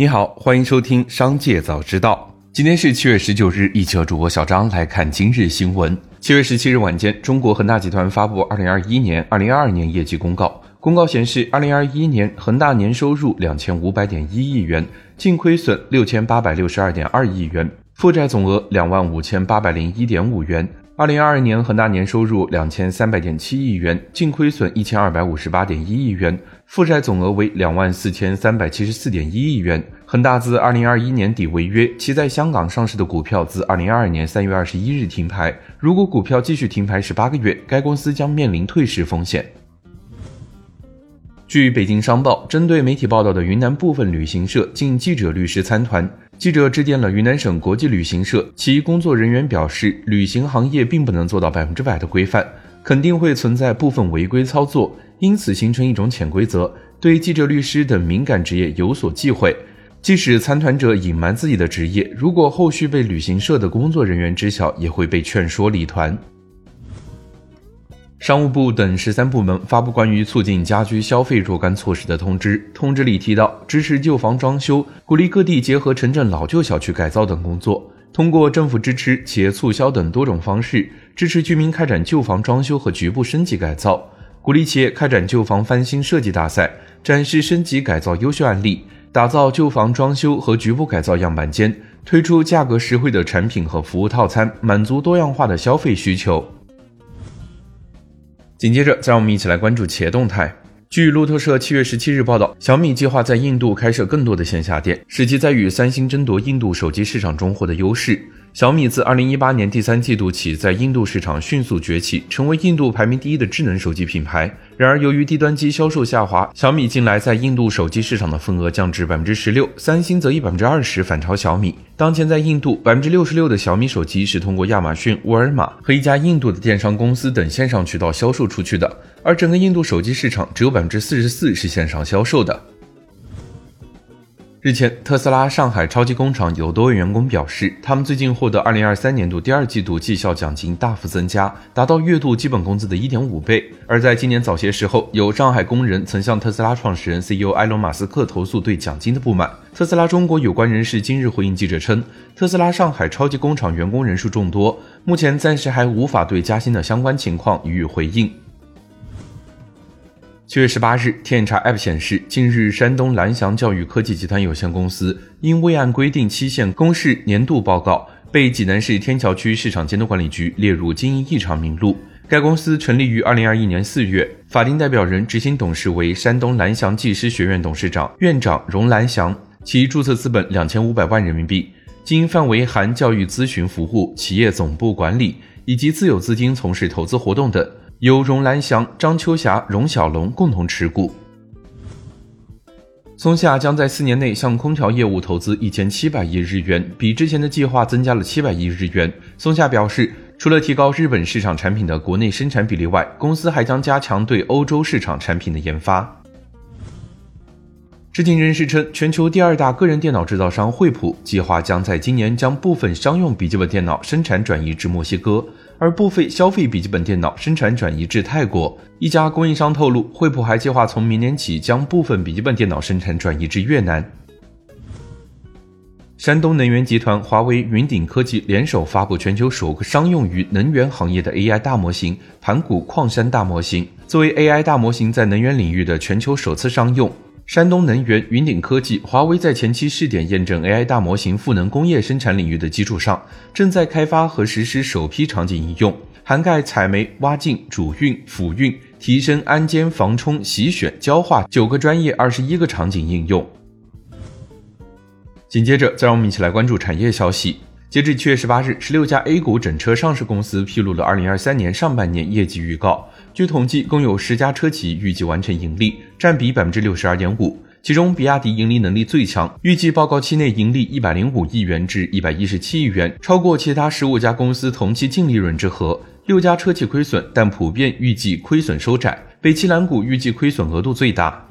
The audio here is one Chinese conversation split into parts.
你好，欢迎收听《商界早知道》。今天是七月十九日，一起和主播小张来看今日新闻。七月十七日晚间，中国恒大集团发布二零二一年、二零二二年业绩公告。公告显示，二零二一年恒大年收入两千五百点一亿元，净亏损六千八百六十二点二亿元，负债总额两万五千八百零一点五元。二零二二年恒大年收入两千三百点七亿元，净亏损一千二百五十八点一亿元，负债总额为两万四千三百七十四点一亿元。恒大自二零二一年底违约，其在香港上市的股票自二零二二年三月二十一日停牌。如果股票继续停牌十八个月，该公司将面临退市风险。据北京商报，针对媒体报道的云南部分旅行社禁记者律师参团。记者致电了云南省国际旅行社，其工作人员表示，旅行行业并不能做到百分之百的规范，肯定会存在部分违规操作，因此形成一种潜规则，对记者、律师等敏感职业有所忌讳。即使参团者隐瞒自己的职业，如果后续被旅行社的工作人员知晓，也会被劝说离团。商务部等十三部门发布关于促进家居消费若干措施的通知。通知里提到，支持旧房装修，鼓励各地结合城镇老旧小区改造等工作，通过政府支持、企业促销等多种方式，支持居民开展旧房装修和局部升级改造，鼓励企业开展旧房翻新设计大赛，展示升级改造优秀案例，打造旧房装修和局部改造样板间，推出价格实惠的产品和服务套餐，满足多样化的消费需求。紧接着，再让我们一起来关注企业动态。据路透社七月十七日报道，小米计划在印度开设更多的线下店，使其在与三星争夺印度手机市场中获得优势。小米自二零一八年第三季度起，在印度市场迅速崛起，成为印度排名第一的智能手机品牌。然而，由于低端机销售下滑，小米近来在印度手机市场的份额降至百分之十六，三星则以百分之二十反超小米。当前，在印度，百分之六十六的小米手机是通过亚马逊、沃尔玛和一家印度的电商公司等线上渠道销售出去的，而整个印度手机市场只有百分之四十四是线上销售的。日前，特斯拉上海超级工厂有多位员工表示，他们最近获得2023年度第二季度绩效奖金大幅增加，达到月度基本工资的一点五倍。而在今年早些时候，有上海工人曾向特斯拉创始人 CEO 埃隆·马斯克投诉对奖金的不满。特斯拉中国有关人士今日回应记者称，特斯拉上海超级工厂员工人数众多，目前暂时还无法对加薪的相关情况予以回应。七月十八日，天眼查 App 显示，近日山东蓝翔教育科技集团有限公司因未按规定期限公示年度报告，被济南市天桥区市场监督管理局列入经营异常名录。该公司成立于二零二一年四月，法定代表人、执行董事为山东蓝翔技师学院董事长、院长荣蓝翔，其注册资本两千五百万人民币，经营范围含教育咨询服务、企业总部管理以及自有资金从事投资活动等。由荣兰祥、张秋霞、荣小龙共同持股。松下将在四年内向空调业务投资一千七百亿日元，比之前的计划增加了七百亿日元。松下表示，除了提高日本市场产品的国内生产比例外，公司还将加强对欧洲市场产品的研发。知情人士称，全球第二大个人电脑制造商惠普计划将在今年将部分商用笔记本电脑生产转移至墨西哥。而部分消费笔记本电脑生产转移至泰国。一家供应商透露，惠普还计划从明年起将部分笔记本电脑生产转移至越南。山东能源集团、华为、云顶科技联手发布全球首个商用于能源行业的 AI 大模型——盘古矿山大模型。作为 AI 大模型在能源领域的全球首次商用。山东能源、云顶科技、华为在前期试点验证 AI 大模型赋能工业生产领域的基础上，正在开发和实施首批场景应用，涵盖采煤、挖镜、主运、辅运、提升安监、防冲、洗选、焦化九个专业，二十一个场景应用。紧接着，再让我们一起来关注产业消息。截至七月十八日，十六家 A 股整车上市公司披露了二零二三年上半年业绩预告。据统计，共有十家车企预计完成盈利，占比百分之六十二点五。其中，比亚迪盈利能力最强，预计报告期内盈利一百零五亿元至一百一十七亿元，超过其他十五家公司同期净利润之和。六家车企亏损，但普遍预计亏损收窄。北汽蓝谷预计亏损额度最大。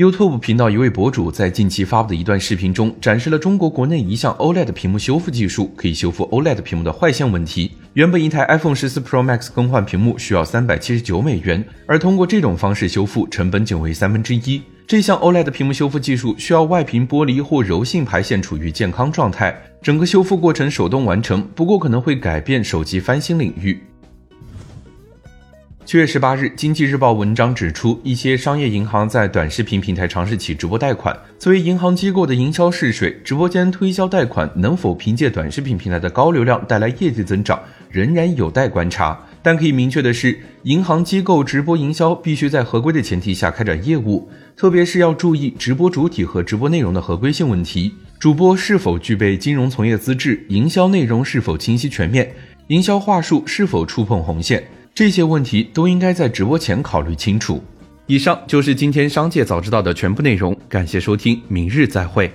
YouTube 频道一位博主在近期发布的一段视频中，展示了中国国内一项 OLED 屏幕修复技术，可以修复 OLED 屏幕的坏线问题。原本一台 iPhone 十四 Pro Max 更换屏幕需要三百七十九美元，而通过这种方式修复，成本仅为三分之一。这项 OLED 屏幕修复技术需要外屏玻璃或柔性排线处于健康状态，整个修复过程手动完成，不过可能会改变手机翻新领域。七月十八日，《经济日报》文章指出，一些商业银行在短视频平台尝试起直播贷款。作为银行机构的营销试水，直播间推销贷款能否凭借短视频平台的高流量带来业绩增长，仍然有待观察。但可以明确的是，银行机构直播营销必须在合规的前提下开展业务，特别是要注意直播主体和直播内容的合规性问题，主播是否具备金融从业资质，营销内容是否清晰全面，营销话术是否触碰红线。这些问题都应该在直播前考虑清楚。以上就是今天商界早知道的全部内容，感谢收听，明日再会。